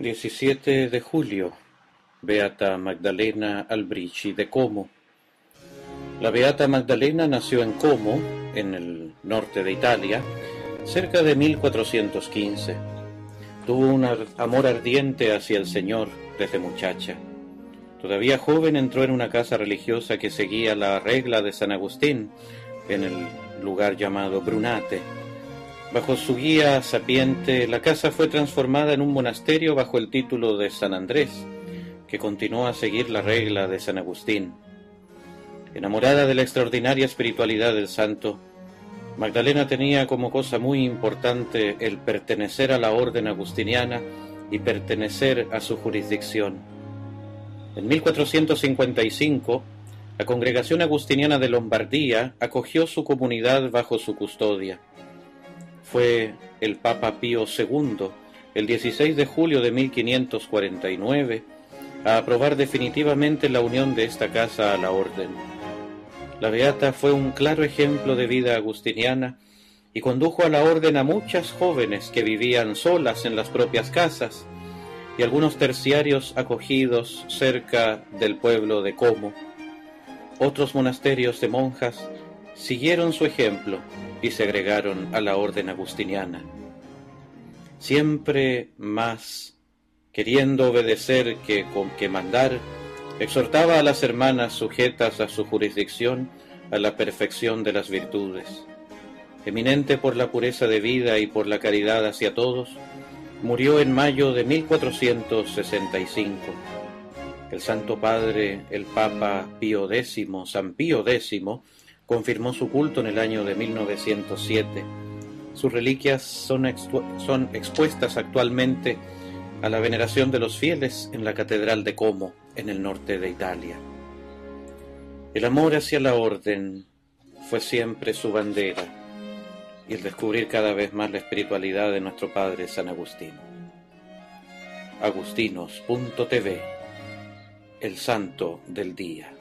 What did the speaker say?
17 de julio, Beata Magdalena Albrici de Como. La Beata Magdalena nació en Como, en el norte de Italia, cerca de 1415. Tuvo un amor ardiente hacia el Señor desde muchacha. Todavía joven entró en una casa religiosa que seguía la regla de San Agustín, en el lugar llamado Brunate Bajo su guía sapiente, la casa fue transformada en un monasterio bajo el título de San Andrés, que continuó a seguir la regla de San Agustín. Enamorada de la extraordinaria espiritualidad del santo, Magdalena tenía como cosa muy importante el pertenecer a la orden agustiniana y pertenecer a su jurisdicción. En 1455, la congregación agustiniana de Lombardía acogió su comunidad bajo su custodia fue el Papa Pío II, el 16 de julio de 1549, a aprobar definitivamente la unión de esta casa a la orden. La Beata fue un claro ejemplo de vida agustiniana y condujo a la orden a muchas jóvenes que vivían solas en las propias casas y algunos terciarios acogidos cerca del pueblo de Como. Otros monasterios de monjas siguieron su ejemplo y se agregaron a la orden agustiniana. Siempre más, queriendo obedecer que con que mandar, exhortaba a las hermanas sujetas a su jurisdicción a la perfección de las virtudes. Eminente por la pureza de vida y por la caridad hacia todos, murió en mayo de 1465. El Santo Padre, el Papa Pío X, San Pío X, confirmó su culto en el año de 1907. Sus reliquias son, son expuestas actualmente a la veneración de los fieles en la Catedral de Como, en el norte de Italia. El amor hacia la orden fue siempre su bandera y el descubrir cada vez más la espiritualidad de nuestro Padre San Agustín. Agustinos.tv El Santo del Día.